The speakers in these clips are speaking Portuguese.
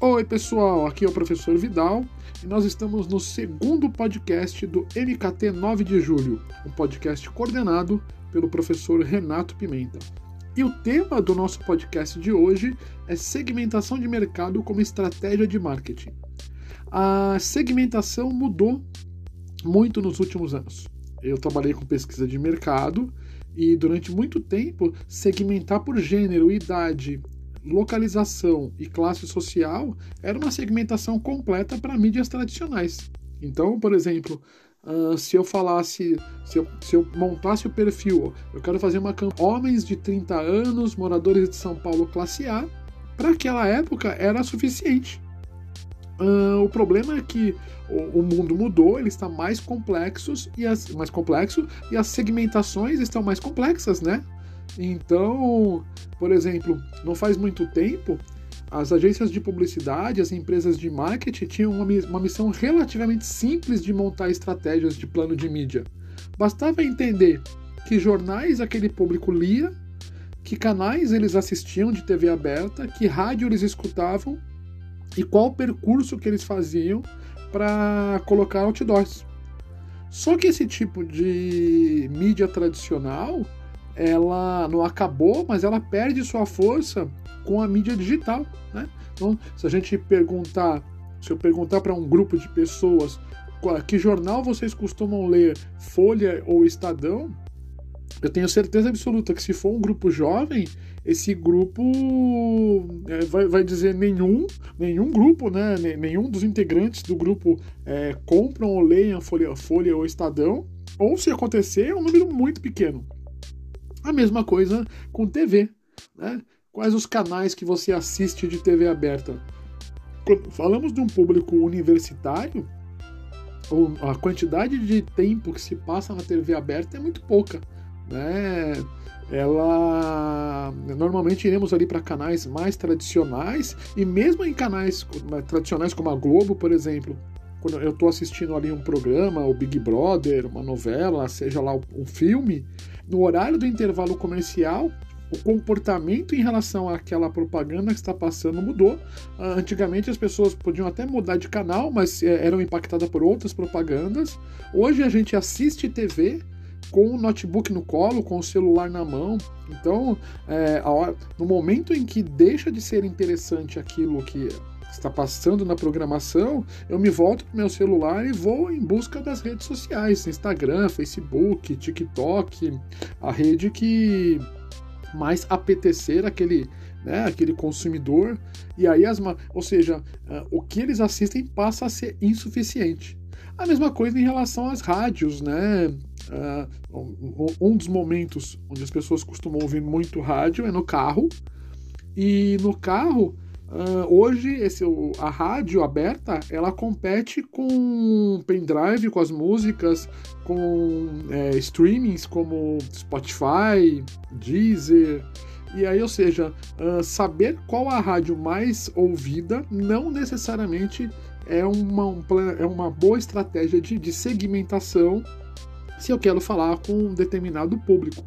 Oi, pessoal, aqui é o professor Vidal e nós estamos no segundo podcast do MKT 9 de Julho, um podcast coordenado pelo professor Renato Pimenta. E o tema do nosso podcast de hoje é segmentação de mercado como estratégia de marketing. A segmentação mudou muito nos últimos anos. Eu trabalhei com pesquisa de mercado e durante muito tempo segmentar por gênero, idade, localização e classe social era uma segmentação completa para mídias tradicionais. Então, por exemplo, uh, se eu falasse, se eu, se eu, montasse o perfil, eu quero fazer uma campanha homens de 30 anos, moradores de São Paulo, classe A, para aquela época era suficiente. Uh, o problema é que o, o, mundo mudou, ele está mais complexo e as mais complexo e as segmentações estão mais complexas, né? Então, por exemplo, não faz muito tempo, as agências de publicidade, as empresas de marketing tinham uma, uma missão relativamente simples de montar estratégias de plano de mídia. Bastava entender que jornais aquele público lia, que canais eles assistiam de TV aberta, que rádio eles escutavam e qual percurso que eles faziam para colocar outdoors. Só que esse tipo de mídia tradicional ela não acabou, mas ela perde sua força com a mídia digital. Né? Então, se a gente perguntar, se eu perguntar para um grupo de pessoas que jornal vocês costumam ler, Folha ou Estadão, eu tenho certeza absoluta que se for um grupo jovem, esse grupo é, vai, vai dizer nenhum, nenhum grupo, né? Nenhum dos integrantes do grupo é, compram ou leiam Folha, Folha ou Estadão. Ou se acontecer, é um número muito pequeno. A mesma coisa com TV. Né? Quais os canais que você assiste de TV aberta? Quando falamos de um público universitário, a quantidade de tempo que se passa na TV aberta é muito pouca. Né? Ela normalmente iremos ali para canais mais tradicionais e mesmo em canais tradicionais como a Globo, por exemplo, quando eu estou assistindo ali um programa, o Big Brother, uma novela, seja lá um filme, no horário do intervalo comercial, o comportamento em relação àquela propaganda que está passando mudou. Ah, antigamente as pessoas podiam até mudar de canal, mas eh, eram impactadas por outras propagandas. Hoje a gente assiste TV com o notebook no colo, com o celular na mão. Então, é, hora, no momento em que deixa de ser interessante aquilo que está passando na programação, eu me volto para o meu celular e vou em busca das redes sociais, Instagram, Facebook, TikTok, a rede que mais apetecer aquele, né, aquele consumidor. E aí as, ou seja, uh, o que eles assistem passa a ser insuficiente. A mesma coisa em relação às rádios, né? Uh, um dos momentos onde as pessoas costumam ouvir muito rádio é no carro. E no carro Uh, hoje esse, a rádio aberta ela compete com pendrive, com as músicas, com é, streamings como Spotify, Deezer. E aí, ou seja, uh, saber qual a rádio mais ouvida não necessariamente é uma, um, é uma boa estratégia de, de segmentação se eu quero falar com um determinado público.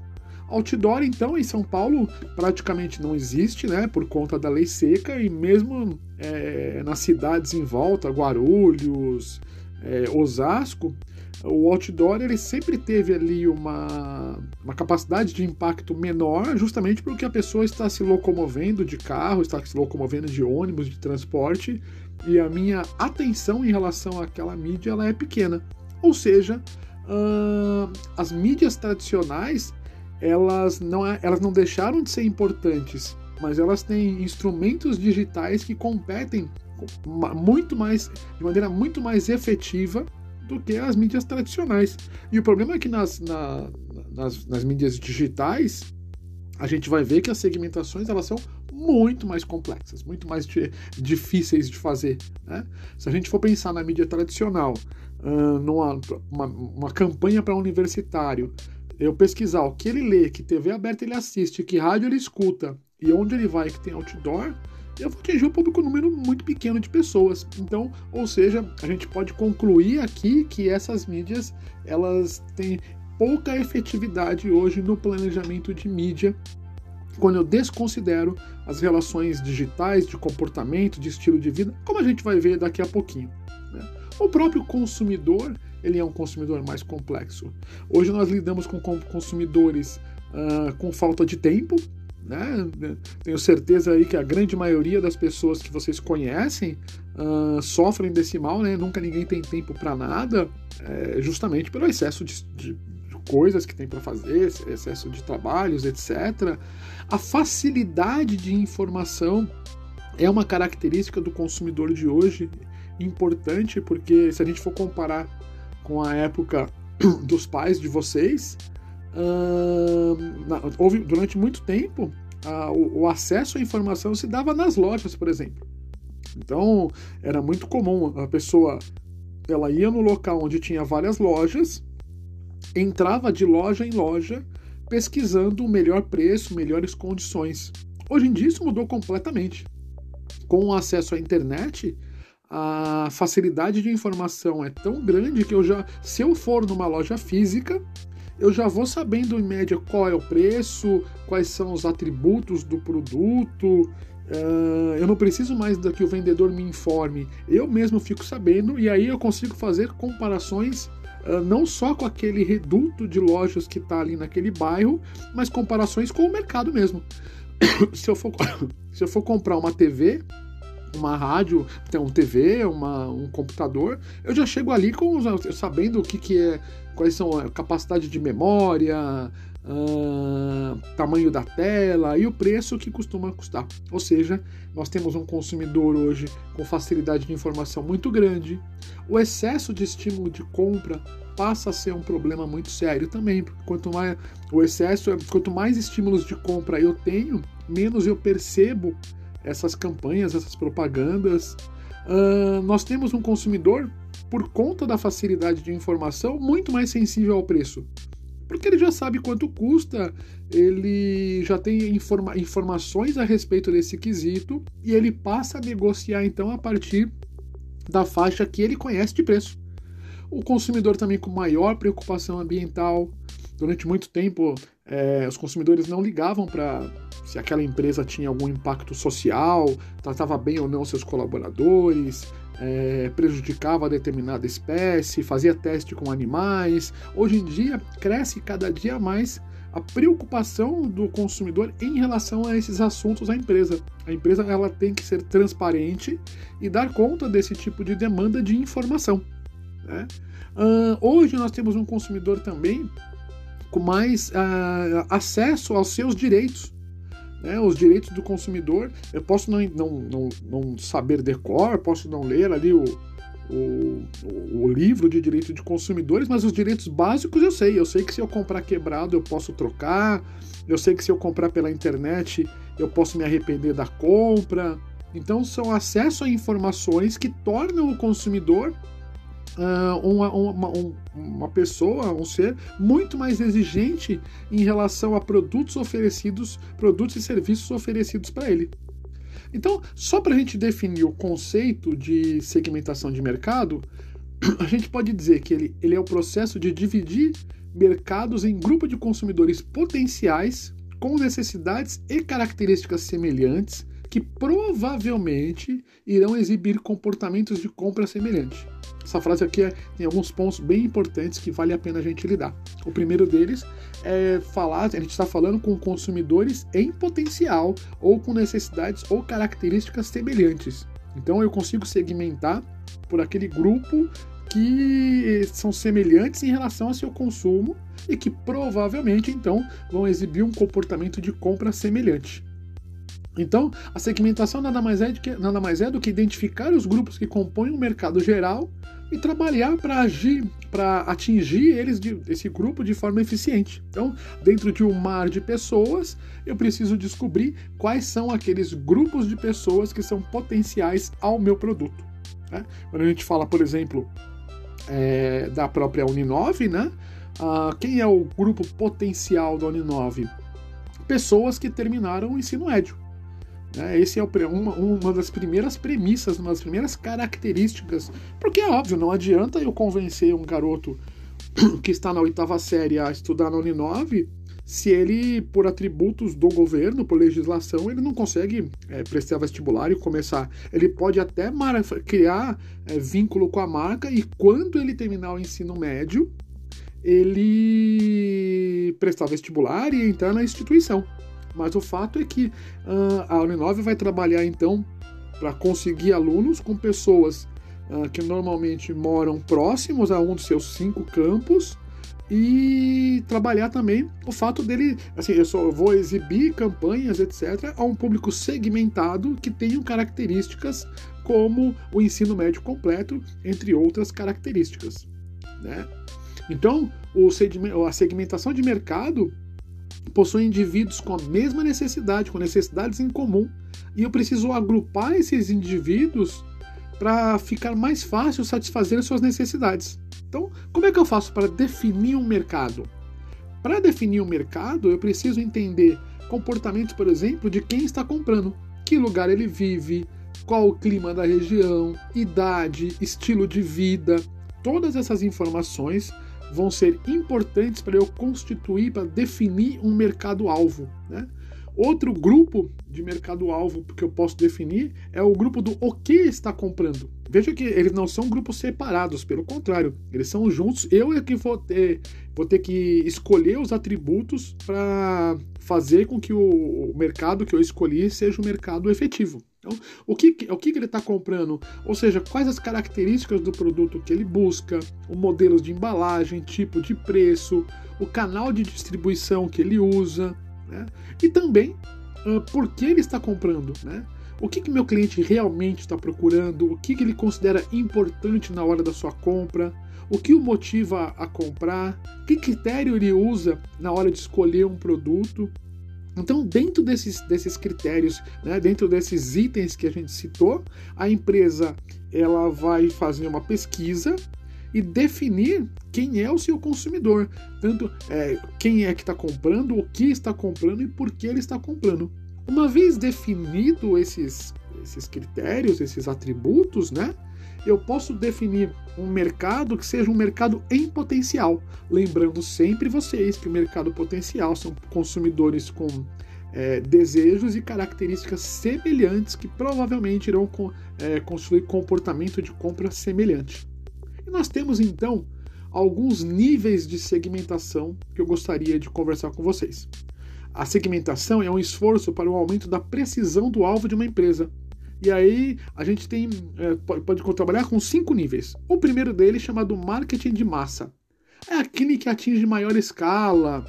Outdoor, então, em São Paulo praticamente não existe, né, por conta da lei seca, e mesmo é, nas cidades em volta, Guarulhos, é, Osasco, o outdoor ele sempre teve ali uma, uma capacidade de impacto menor, justamente porque a pessoa está se locomovendo de carro, está se locomovendo de ônibus, de transporte, e a minha atenção em relação àquela mídia ela é pequena. Ou seja, uh, as mídias tradicionais elas não, é, elas não deixaram de ser importantes, mas elas têm instrumentos digitais que competem muito mais, de maneira muito mais efetiva do que as mídias tradicionais. E o problema é que nas, na, nas, nas mídias digitais a gente vai ver que as segmentações elas são muito mais complexas, muito mais difíceis de fazer. Né? Se a gente for pensar na mídia tradicional, numa uma, uma campanha para universitário, eu pesquisar o que ele lê, que TV aberta ele assiste, que rádio ele escuta e onde ele vai que tem outdoor, eu vou atingir um público número muito pequeno de pessoas. Então, ou seja, a gente pode concluir aqui que essas mídias elas têm pouca efetividade hoje no planejamento de mídia quando eu desconsidero as relações digitais, de comportamento, de estilo de vida, como a gente vai ver daqui a pouquinho. O próprio consumidor ele é um consumidor mais complexo. Hoje nós lidamos com consumidores uh, com falta de tempo, né? Tenho certeza aí que a grande maioria das pessoas que vocês conhecem uh, sofrem desse mal, né? Nunca ninguém tem tempo para nada, é, justamente pelo excesso de, de coisas que tem para fazer, excesso de trabalhos, etc. A facilidade de informação é uma característica do consumidor de hoje importante, porque se a gente for comparar com a época dos pais de vocês, uh, houve durante muito tempo o, o, acesso à informação se dava nas lojas, por exemplo. Então era muito comum a pessoa ela ia no local onde tinha várias lojas, entrava de loja em loja pesquisando o melhor preço, melhores condições. Hoje em dia isso mudou completamente. Com o acesso à internet, a facilidade de informação é tão grande que eu já, se eu for numa loja física, eu já vou sabendo em média qual é o preço, quais são os atributos do produto. Uh, eu não preciso mais que o vendedor me informe, eu mesmo fico sabendo e aí eu consigo fazer comparações uh, não só com aquele reduto de lojas que está ali naquele bairro, mas comparações com o mercado mesmo. se, eu for, se eu for comprar uma TV, uma rádio, tem um TV, uma, um computador, eu já chego ali com sabendo o que, que é, quais são a capacidade de memória, Uh, tamanho da tela e o preço que costuma custar. Ou seja, nós temos um consumidor hoje com facilidade de informação muito grande. O excesso de estímulo de compra passa a ser um problema muito sério também, porque quanto mais o excesso, quanto mais estímulos de compra eu tenho, menos eu percebo essas campanhas, essas propagandas. Uh, nós temos um consumidor, por conta da facilidade de informação, muito mais sensível ao preço. Porque ele já sabe quanto custa, ele já tem informa informações a respeito desse quesito e ele passa a negociar então a partir da faixa que ele conhece de preço. O consumidor também com maior preocupação ambiental. Durante muito tempo, é, os consumidores não ligavam para se aquela empresa tinha algum impacto social, tratava bem ou não seus colaboradores, é, prejudicava determinada espécie, fazia teste com animais. Hoje em dia, cresce cada dia mais a preocupação do consumidor em relação a esses assuntos à empresa. A empresa ela tem que ser transparente e dar conta desse tipo de demanda de informação. Né? Uh, hoje nós temos um consumidor também com mais uh, acesso aos seus direitos. Né, os direitos do consumidor. Eu posso não, não, não, não saber decor, posso não ler ali o, o, o, livro de direito de consumidores, mas os direitos básicos eu sei. Eu sei que se eu comprar quebrado eu posso trocar, eu sei que se eu comprar pela internet eu posso me arrepender da compra. Então são acesso a informações que tornam o consumidor uh, uma, uma, uma pessoa, um ser muito mais exigente em relação a produtos oferecidos, produtos e serviços oferecidos para ele. Então, só para a gente definir o conceito de segmentação de mercado, a gente pode dizer que ele, ele é o processo de dividir mercados em grupos de consumidores potenciais com necessidades e características semelhantes que provavelmente irão exibir comportamentos de compra semelhantes. Essa frase aqui é, tem alguns pontos bem importantes que vale a pena a gente lidar. O primeiro deles é falar, a gente está falando com consumidores em potencial ou com necessidades ou características semelhantes. Então eu consigo segmentar por aquele grupo que são semelhantes em relação ao seu consumo e que provavelmente então vão exibir um comportamento de compra semelhante. Então, a segmentação nada mais é, que, nada mais é do que identificar os grupos que compõem o mercado geral e trabalhar para agir, para atingir eles, de, esse grupo, de forma eficiente. Então, dentro de um mar de pessoas, eu preciso descobrir quais são aqueles grupos de pessoas que são potenciais ao meu produto. Né? Quando a gente fala, por exemplo, é, da própria Uninove, né? Ah, quem é o grupo potencial da Uninove? Pessoas que terminaram o ensino médio. Né? Esse é uma, uma das primeiras premissas, uma das primeiras características. Porque é óbvio, não adianta eu convencer um garoto que está na oitava série a estudar na Uninove se ele, por atributos do governo, por legislação, ele não consegue é, prestar vestibular e começar. Ele pode até criar é, vínculo com a marca e quando ele terminar o ensino médio, ele prestar vestibular e entrar na instituição. Mas o fato é que uh, a Uninove vai trabalhar então para conseguir alunos com pessoas uh, que normalmente moram próximos a um dos seus cinco campos e trabalhar também o fato dele, assim, eu só vou exibir campanhas, etc., a um público segmentado que tenham características como o ensino médio completo, entre outras características, né? Então, a segmentação de mercado possui indivíduos com a mesma necessidade, com necessidades em comum, e eu preciso agrupar esses indivíduos para ficar mais fácil satisfazer suas necessidades. Então, como é que eu faço para definir um mercado? Para definir um mercado, eu preciso entender comportamento, por exemplo, de quem está comprando, que lugar ele vive, qual o clima da região, idade, estilo de vida. Todas essas informações vão ser importantes para eu constituir, para definir um mercado-alvo. Né? Outro grupo de mercado-alvo que eu posso definir é o grupo do o que está comprando. Veja que eles não são grupos separados, pelo contrário, eles são juntos. Eu é que vou ter, vou ter que escolher os atributos para fazer com que o mercado que eu escolhi seja um mercado efetivo. Então, o que, o que ele está comprando? Ou seja, quais as características do produto que ele busca, o modelo de embalagem, tipo de preço, o canal de distribuição que ele usa, né? e também uh, por que ele está comprando. Né? O que, que meu cliente realmente está procurando, o que, que ele considera importante na hora da sua compra, o que o motiva a comprar, que critério ele usa na hora de escolher um produto. Então, dentro desses, desses critérios, né, dentro desses itens que a gente citou, a empresa ela vai fazer uma pesquisa e definir quem é o seu consumidor, tanto é, quem é que está comprando, o que está comprando e por que ele está comprando. Uma vez definido esses, esses critérios, esses atributos, né, eu posso definir um mercado que seja um mercado em potencial. Lembrando sempre vocês que o mercado potencial são consumidores com é, desejos e características semelhantes que provavelmente irão é, construir comportamento de compra semelhante. E nós temos então alguns níveis de segmentação que eu gostaria de conversar com vocês. A segmentação é um esforço para o aumento da precisão do alvo de uma empresa, e aí a gente tem é, pode, pode trabalhar com cinco níveis. O primeiro deles chamado marketing de massa. É aquele que atinge maior escala.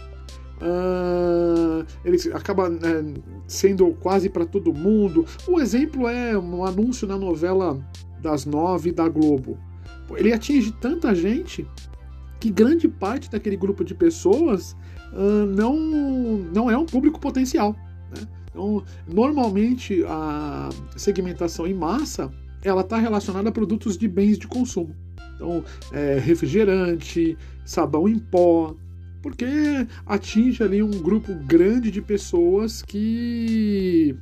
Uh, ele acaba é, sendo quase para todo mundo. O exemplo é um anúncio na novela das nove da Globo. Ele atinge tanta gente que grande parte daquele grupo de pessoas uh, não, não é um público potencial. Né? Então, normalmente a segmentação em massa ela está relacionada a produtos de bens de consumo. Então, é, refrigerante, sabão em pó, porque atinge ali um grupo grande de pessoas que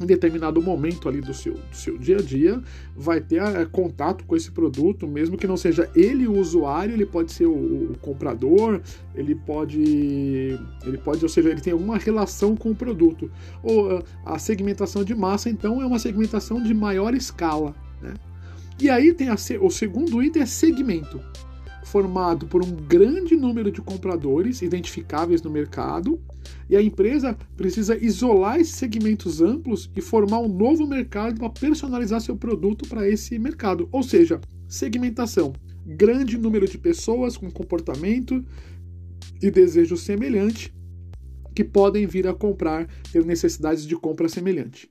em determinado momento ali do seu, do seu dia a dia, vai ter é, contato com esse produto, mesmo que não seja ele o usuário, ele pode ser o, o, comprador, ele pode, ele pode, ou seja, ele tem alguma relação com o produto. Ou a segmentação de massa, então, é uma segmentação de maior escala. Né? E aí tem a, o segundo item é segmento formado por um grande número de compradores identificáveis no mercado, e a empresa precisa isolar esses segmentos amplos e formar um novo mercado para personalizar seu produto para esse mercado. Ou seja, segmentação, grande número de pessoas com comportamento e desejo semelhante que podem vir a comprar, ter necessidades de compra semelhante.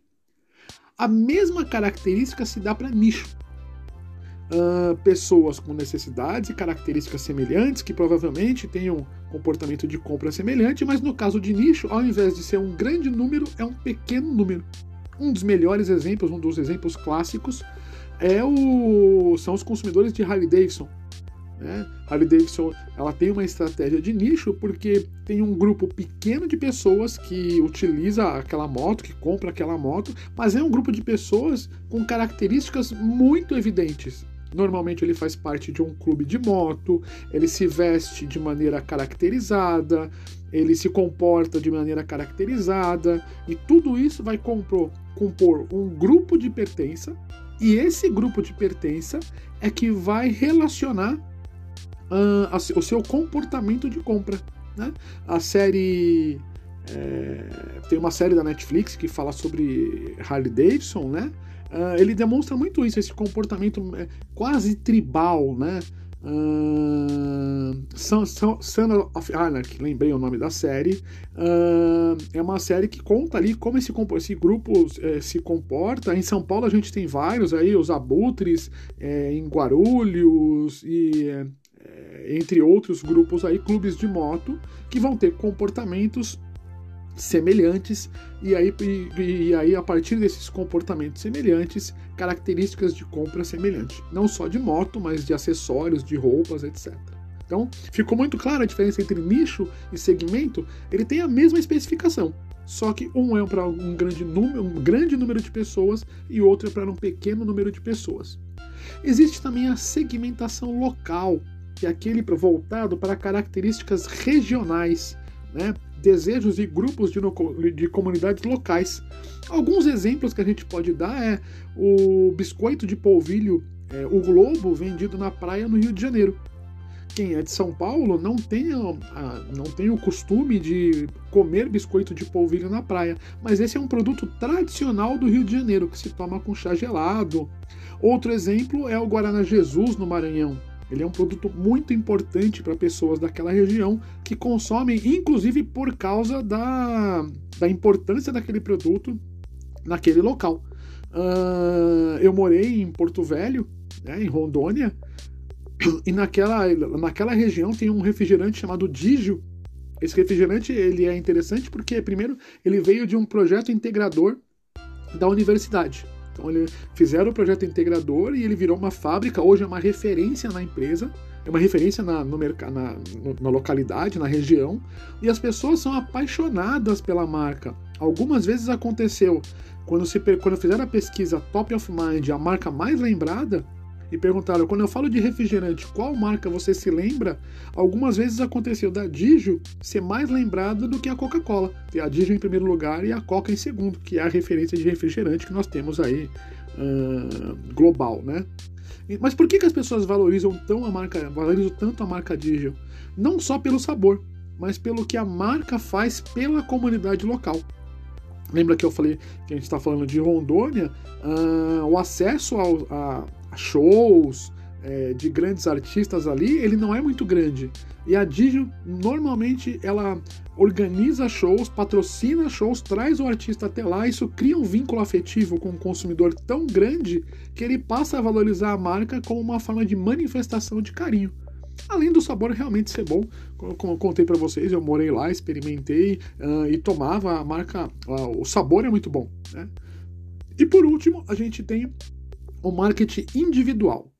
A mesma característica se dá para nicho uh, pessoas com necessidades e características semelhantes, que provavelmente tenham comportamento de compra semelhante, mas no caso de nicho, ao invés de ser um grande número, é um pequeno número. Um dos melhores exemplos, um dos exemplos clássicos, é o, são os consumidores de Harley Davidson. Né? Harley Davidson ela tem uma estratégia de nicho porque tem um grupo pequeno de pessoas que utiliza aquela moto, que compra aquela moto, mas é um grupo de pessoas com características muito evidentes Normalmente ele faz parte de um clube de moto, ele se veste de maneira caracterizada, ele se comporta de maneira caracterizada, e tudo isso vai compor, compor um grupo de pertença, e esse grupo de pertença é que vai relacionar uh, o seu comportamento de compra. Né? A série. É, tem uma série da Netflix que fala sobre Harley Davidson, né? Uh, ele demonstra muito isso, esse comportamento é, quase tribal, né? Uh, Son, of Anarchy, lembrei o nome da série. Uh, é uma série que conta ali como esse, esse grupo é, se comporta. Em São Paulo a gente tem vários aí, os abutres, é, em Guarulhos e entre outros grupos aí, clubes de moto, que vão ter comportamentos semelhantes e aí, e, e, aí a partir desses comportamentos semelhantes, características de compra semelhantes, não só de moto, mas de acessórios, de roupas, etc. Então, ficou muito clara a diferença entre nicho e segmento, ele tem a mesma especificação, só que um é para um grande número, um grande número de pessoas e outro é para um pequeno número de pessoas. Existe também a segmentação local, que é aquele voltado para características regionais, né? Desejos e grupos de, de comunidades locais. Alguns exemplos que a gente pode dar é o biscoito de polvilho, é, o Globo, vendido na praia no Rio de Janeiro. Quem é de São Paulo não tem, a, não tem o costume de comer biscoito de polvilho na praia, mas esse é um produto tradicional do Rio de Janeiro que se toma com chá gelado. Outro exemplo é o Guaraná Jesus no Maranhão. Ele é um produto muito importante para pessoas daquela região que consomem, inclusive por causa da, da importância daquele produto naquele local. Uh, eu morei em Porto Velho, né, em Rondônia, e naquela, naquela região tem um refrigerante chamado Digio. Esse refrigerante ele é interessante porque, primeiro, ele veio de um projeto integrador da universidade. Então eles fizeram o projeto integrador e ele virou uma fábrica, hoje é uma referência na empresa, é uma referência na, no na, na localidade, na região, e as pessoas são apaixonadas pela marca. Algumas vezes aconteceu, quando, se, quando fizeram a pesquisa Top of Mind, a marca mais lembrada, e perguntaram: quando eu falo de refrigerante, qual marca você se lembra? Algumas vezes aconteceu da Digio ser mais lembrada do que a Coca-Cola. A Digio em primeiro lugar e a Coca em segundo, que é a referência de refrigerante que nós temos aí uh, global, né? Mas por que, que as pessoas valorizam tão a marca, valorizam tanto a marca Digio? Não só pelo sabor, mas pelo que a marca faz pela comunidade local. Lembra que eu falei que a gente está falando de Rondônia? Uh, o acesso ao, a, shows é, de grandes artistas ali, ele não é muito grande. E a Digio, normalmente, ela organiza shows, patrocina shows, traz o artista até lá, isso cria um vínculo afetivo com o consumidor tão grande que ele passa a valorizar a marca como uma forma de manifestação de carinho. Além do sabor realmente ser bom, como eu contei para vocês, eu morei lá, experimentei uh, e tomava a marca, uh, o sabor é muito bom. Né? E por último, a gente tem o marketing individual.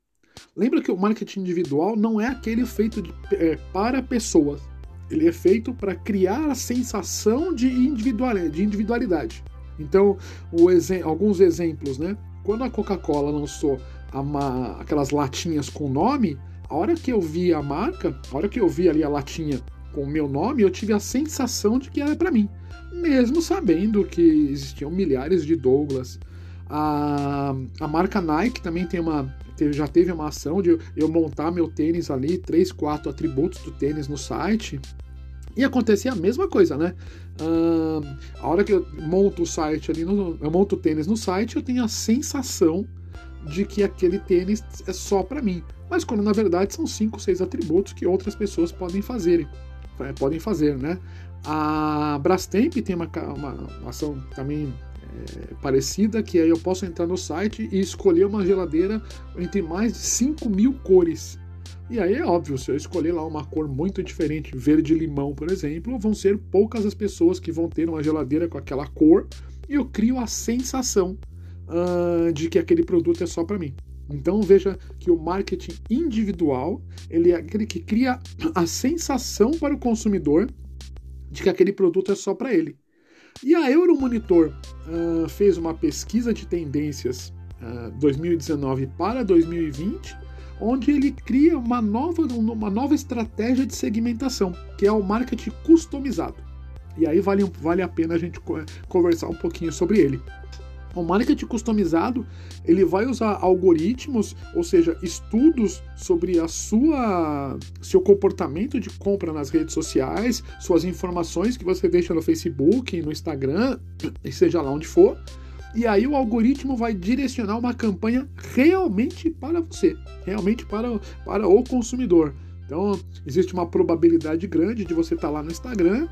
Lembra que o marketing individual não é aquele feito de, é, para pessoas. Ele é feito para criar a sensação de individualidade. Então, exe alguns exemplos, né? Quando a Coca-Cola lançou aquelas latinhas com nome, a hora que eu vi a marca, a hora que eu vi ali a latinha com o meu nome, eu tive a sensação de que era para mim, mesmo sabendo que existiam milhares de Douglas, a, a marca Nike também tem uma já teve uma ação de eu montar meu tênis ali, três, quatro atributos do tênis no site. E acontecia a mesma coisa, né? Uh, a hora que eu monto o site ali, no, eu monto o tênis no site, eu tenho a sensação de que aquele tênis é só para mim. Mas quando na verdade são cinco, seis atributos que outras pessoas podem fazer, é, podem fazer, né? A Brastemp tem uma, uma ação também é, parecida, que aí eu posso entrar no site e escolher uma geladeira entre mais de 5 mil cores. E aí é óbvio, se eu escolher lá uma cor muito diferente, verde-limão, por exemplo, vão ser poucas as pessoas que vão ter uma geladeira com aquela cor e eu crio a sensação uh, de que aquele produto é só para mim. Então veja que o marketing individual ele é aquele que cria a sensação para o consumidor de que aquele produto é só para ele. E a Euromonitor uh, fez uma pesquisa de tendências uh, ah, 2019 para 2020 onde ele cria uma nova, uma nova estratégia de segmentação, que é o marketing customizado. E aí vale, vale a pena a gente conversar um pouquinho sobre ele. O marketing customizado ele vai usar algoritmos, ou seja, estudos sobre a sua seu comportamento de compra nas redes sociais, suas informações que você deixa no Facebook, no Instagram, seja lá onde for. E aí o algoritmo vai direcionar uma campanha realmente para você, realmente para, para o consumidor. Então, existe uma probabilidade grande de você estar tá lá no Instagram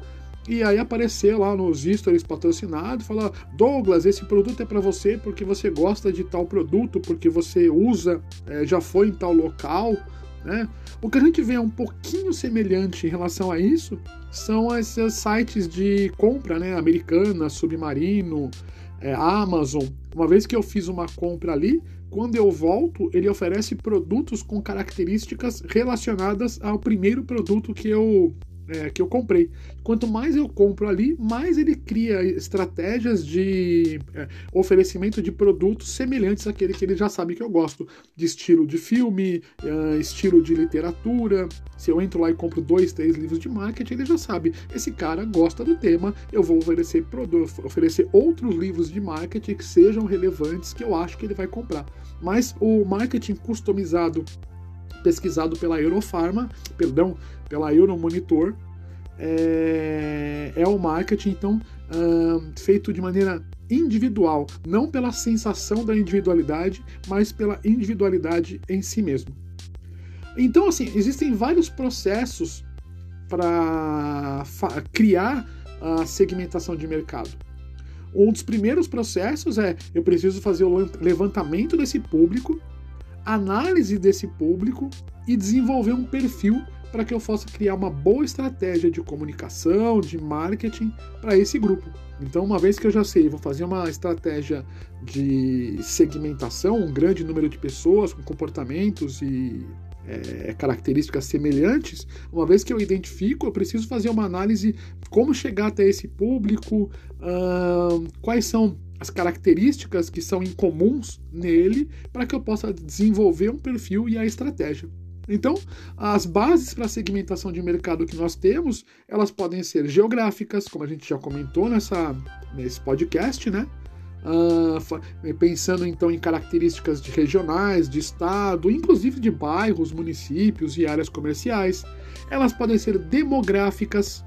e aí aparecer lá nos stories patrocinados, falar: Douglas, esse produto é para você porque você gosta de tal produto, porque você usa, é, já foi em tal local. Né? O que a gente vê um pouquinho semelhante em relação a isso são esses sites de compra, né? Americana, Submarino, é, Amazon. Uma vez que eu fiz uma compra ali, quando eu volto, ele oferece produtos com características relacionadas ao primeiro produto que eu é, que eu comprei. Quanto mais eu compro ali, mais ele cria estratégias de é, oferecimento de produtos semelhantes àquele que ele já sabe que eu gosto, de estilo de filme, é, estilo de literatura. Se eu entro lá e compro dois, três livros de marketing, ele já sabe. Esse cara gosta do tema, eu vou oferecer, oferecer outros livros de marketing que sejam relevantes que eu acho que ele vai comprar. Mas o marketing customizado pesquisado pela Eurofarma, perdão, pela Euromonitor, é, é o marketing, então, uh, feito de maneira individual, não pela sensação da individualidade, mas pela individualidade em si mesmo. Então, assim, existem vários processos para criar a segmentação de mercado. Um dos primeiros processos é eu preciso fazer o levantamento desse público análise desse público e desenvolver um perfil para que eu possa criar uma boa estratégia de comunicação, de marketing para esse grupo. Então, uma vez que eu já sei, vou fazer uma estratégia de segmentação, um grande número de pessoas com comportamentos e é, características semelhantes, uma vez que eu identifico, eu preciso fazer uma análise como chegar até esse público, quais são as características que são incomuns nele para que eu possa desenvolver um perfil e a estratégia. Então, as bases para a segmentação de mercado que nós temos, elas podem ser geográficas, como a gente já comentou nessa, nesse podcast, né? Uh, pensando então em características de regionais, de estado, inclusive de bairros, municípios e áreas comerciais. Elas podem ser demográficas,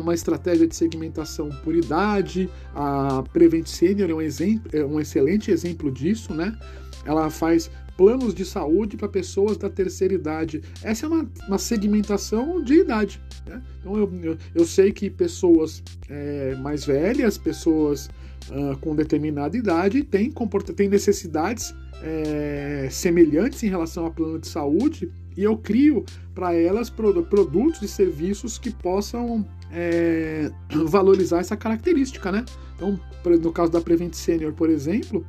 uma estratégia de segmentação por idade. A Prevent Senior é um, exemplo, é um excelente exemplo disso, né? Ela faz planos de saúde para pessoas da terceira idade. Essa é uma, uma segmentação de idade. Né? Então eu, eu, eu, sei que pessoas é, mais velhas, pessoas uh, com determinada idade, têm, têm necessidades é, semelhantes em relação ao plano de saúde e eu crio para elas produtos e serviços que possam é, valorizar essa característica, né? Então, no caso da Prevent Senior, por exemplo,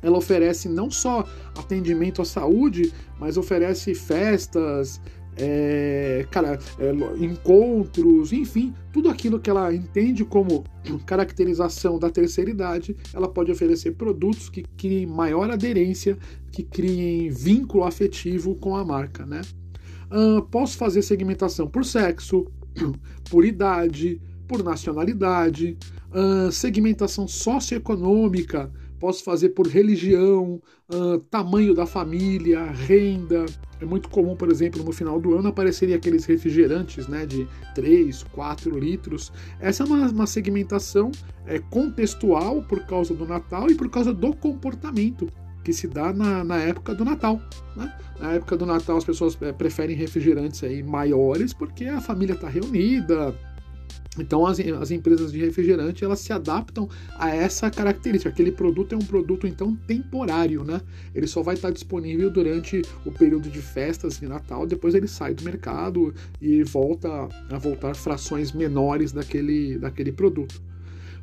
ela oferece não só atendimento à saúde, mas oferece festas, é, cara, é, encontros, enfim, tudo aquilo que ela entende como caracterização da terceira idade, ela pode oferecer produtos que criem maior aderência, que criem vínculo afetivo com a marca, né? Posso fazer segmentação por sexo, por idade, por nacionalidade, segmentação socioeconômica, posso fazer por religião, uh, tamanho da família, renda. É muito comum, por exemplo, no final do ano aparecerem aqueles refrigerantes né, de 3, 4 litros. Essa é uma, uma segmentação é, contextual por causa do Natal e por causa do comportamento que se dá na, na época do Natal. Né? Na época do Natal as pessoas é, preferem refrigerantes aí maiores porque a família está reunida, então as, as empresas de refrigerante elas se adaptam a essa característica. Aquele produto é um produto então temporário, né? Ele só vai estar disponível durante o período de festas de Natal, depois ele sai do mercado e volta a voltar frações menores daquele, daquele produto.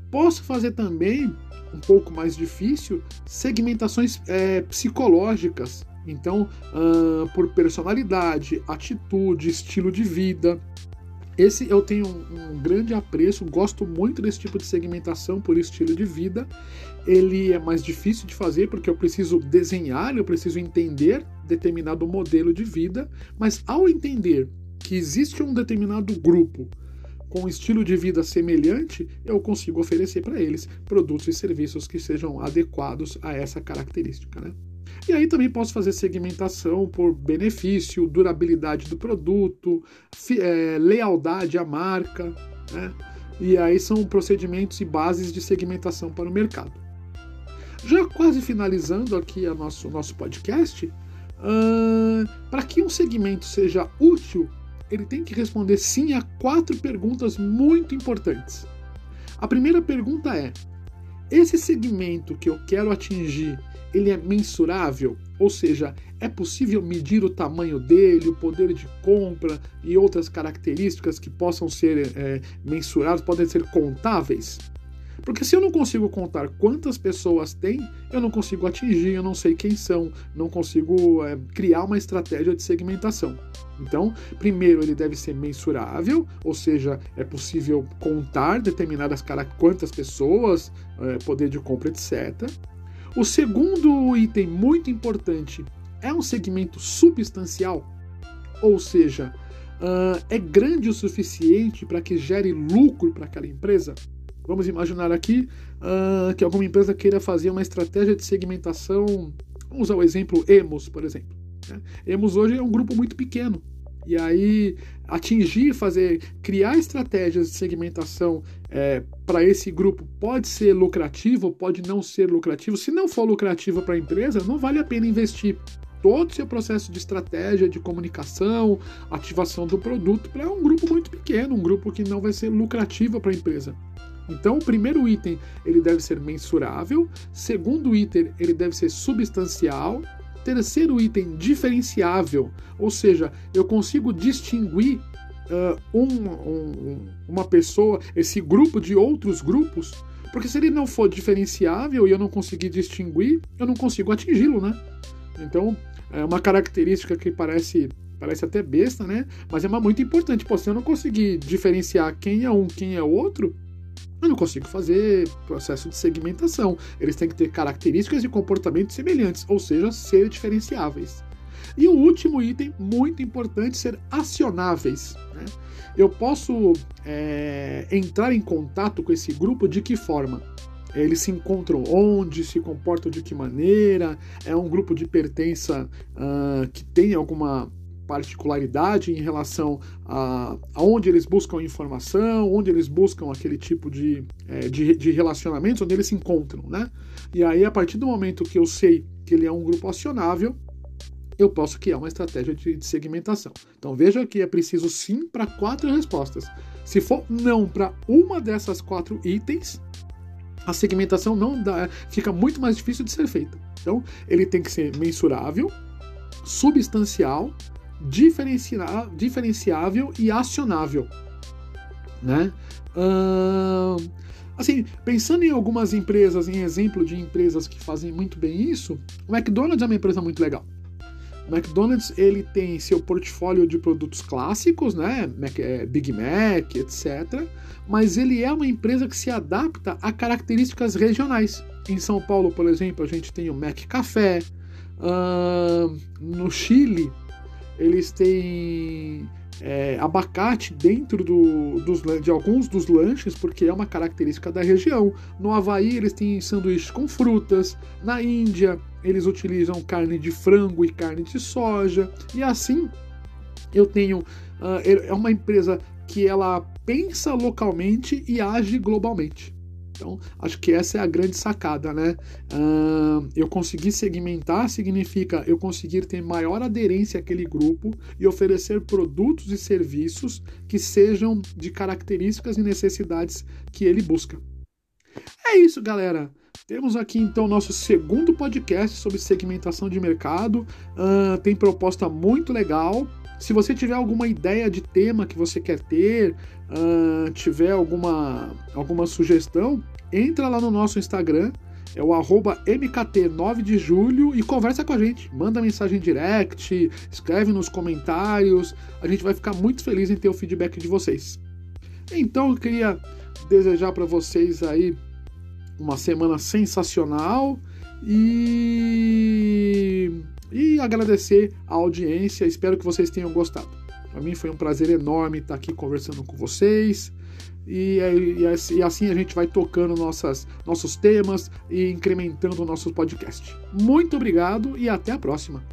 Posso fazer também um pouco mais difícil segmentações é, psicológicas. Então, uh, por personalidade, atitude, estilo de vida, Esse eu tenho um, grande apreço, gosto muito desse tipo de segmentação por estilo de vida. Ele é mais difícil de fazer porque eu preciso desenhar, eu preciso entender determinado modelo de vida, mas ao entender que existe um determinado grupo com estilo de vida semelhante, eu consigo oferecer para eles produtos e serviços que sejam adequados a essa característica. Né? E aí também posso fazer segmentação por benefício, durabilidade do produto, é, lealdade à marca, né? E aí são procedimentos e bases de segmentação para o mercado. Já quase finalizando aqui o nosso, nosso podcast, uh, para que um segmento seja útil, ele tem que responder sim a quatro perguntas muito importantes. A primeira pergunta é: esse segmento que eu quero atingir, ele é mensurável? Ou seja, é possível medir o tamanho dele, o poder de compra e outras características que possam ser é, mensuradas, podem ser contáveis? Porque se eu não consigo contar quantas pessoas tem, eu não consigo atingir, eu não sei quem são, não consigo é, criar uma estratégia de segmentação. Então, primeiro ele deve ser mensurável, ou seja, é possível contar determinadas quantas pessoas, é, poder de compra, etc. O segundo item muito importante é um segmento substancial, ou seja, uh, é grande o suficiente para que gere lucro para aquela empresa. Vamos imaginar aqui uh, que alguma empresa queira fazer uma estratégia de segmentação. Vamos usar o exemplo Emos, por exemplo. Né? Emos hoje é um grupo muito pequeno. E aí, atingir, fazer, criar estratégias de segmentação é, para esse grupo pode ser lucrativo, pode não ser lucrativo. Se não for lucrativo para a empresa, não vale a pena investir todo o seu processo de estratégia, de comunicação, ativação do produto para um grupo muito pequeno, um grupo que não vai ser lucrativo para a empresa. Então, o primeiro item ele deve ser mensurável, segundo item ele deve ser substancial, terceiro item diferenciável, ou seja, eu consigo distinguir uh, um, um, uma pessoa, esse grupo de outros grupos, porque se ele não for diferenciável e eu não conseguir distinguir, eu não consigo atingi-lo, né? Então, é uma característica que parece parece até besta, né? Mas é uma muito importante. Pô, se eu não conseguir diferenciar quem é um, quem é outro, eu não consigo fazer processo de segmentação. Eles têm que ter características e comportamentos semelhantes, ou seja, ser diferenciáveis. E o último item, muito importante, ser acionáveis. Né? Eu posso é, entrar em contato com esse grupo de que forma? Eles se encontram onde, se comportam de que maneira, é um grupo de pertença uh, que tem alguma particularidade em relação a, onde eles buscam informação, onde eles buscam aquele tipo de, é, de, de, relacionamentos, onde eles se encontram, né? E aí, a partir do momento que eu sei que ele é um grupo acionável, eu posso criar uma estratégia de, de segmentação. Então veja que é preciso sim para quatro respostas. Se for não para uma dessas quatro itens, a segmentação não dá, fica muito mais difícil de ser feita. Então ele tem que ser mensurável, substancial, diferenciável e acionável, né? Uh, assim, pensando em algumas empresas, em exemplo de empresas que fazem muito bem isso, o McDonald's é uma empresa muito legal. O McDonald's ele tem seu portfólio de produtos clássicos, né, é, Big Mac, etc. Mas ele é uma empresa que se adapta a características regionais. Em São Paulo, por exemplo, a gente tem o Mac Café. Uh, no Chile, eles têm é, abacate dentro do, dos, de alguns dos lanches, porque é uma característica da região. No Havaí, eles têm sanduíches com frutas. Na Índia, eles utilizam carne de frango e carne de soja. E assim, eu tenho. Uh, é uma empresa que ela pensa localmente e age globalmente. Então, acho que essa é a grande sacada, né? Uh, eu conseguir segmentar significa eu conseguir ter maior aderência àquele grupo e oferecer produtos e serviços que sejam de características e necessidades que ele busca. É isso, galera. Temos aqui então nosso segundo podcast sobre segmentação de mercado. Uh, tem proposta muito legal. Se você tiver alguma ideia de tema que você quer ter, uh, tiver alguma, alguma sugestão, entra lá no nosso Instagram é o arroba MKT9 de julho e conversa com a gente. Manda mensagem direct, escreve nos comentários. A gente vai ficar muito feliz em ter o feedback de vocês. Então eu queria desejar para vocês aí uma semana sensacional e, e agradecer a audiência. Espero que vocês tenham gostado. Para mim foi um prazer enorme estar aqui conversando com vocês. E, e, e, assim a gente vai tocando nossas, nossos temas e incrementando o nosso podcast. Muito obrigado e até a próxima!